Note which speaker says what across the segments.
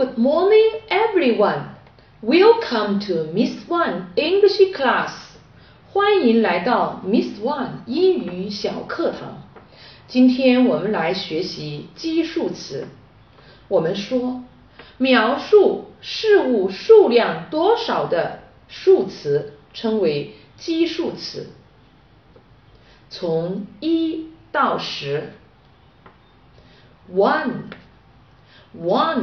Speaker 1: Good morning, everyone. Welcome to Miss One English class. 欢迎来到 Miss One 英语小课堂。今天我们来学习基数词。我们说，描述事物数量多少的数词称为基数词。从一到十，one one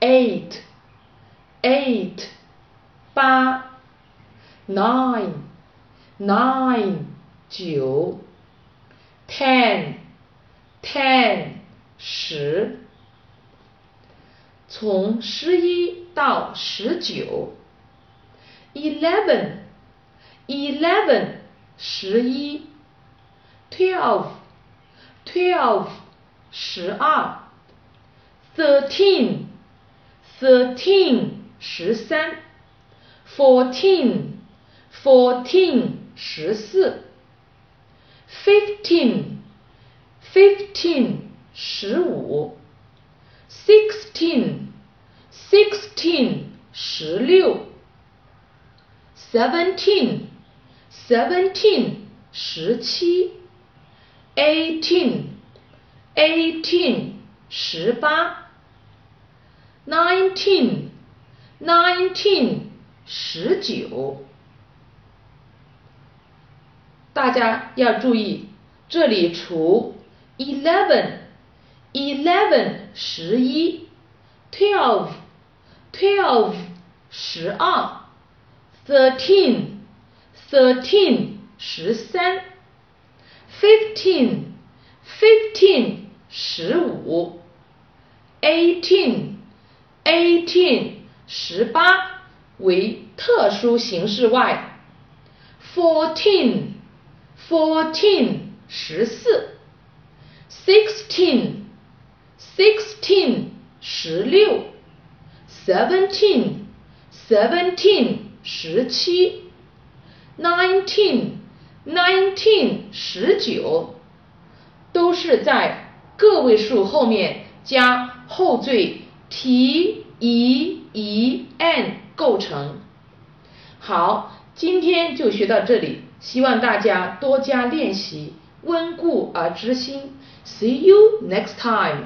Speaker 1: ，eight eight 八，nine nine 九，ten ten 十。从十一到十九，eleven eleven 十一，twelve twelve 十二，thirteen thirteen 十三，fourteen fourteen 十四，fifteen fifteen 十五。sixteen sixteen 十六，seventeen seventeen 十七，eighteen eighteen 十八 ，nineteen nineteen 十九。大家要注意，这里除 eleven eleven 十一，twelve twelve 十二，thirteen thirteen 十三，fifteen fifteen 十五，eighteen eighteen 十八为特殊形式外，fourteen fourteen 十四，sixteen sixteen 十六，seventeen seventeen 十七，nineteen nineteen 十九，都是在个位数后面加后缀 t e e n 构成。好，今天就学到这里，希望大家多加练习，温故而知新。See you next time.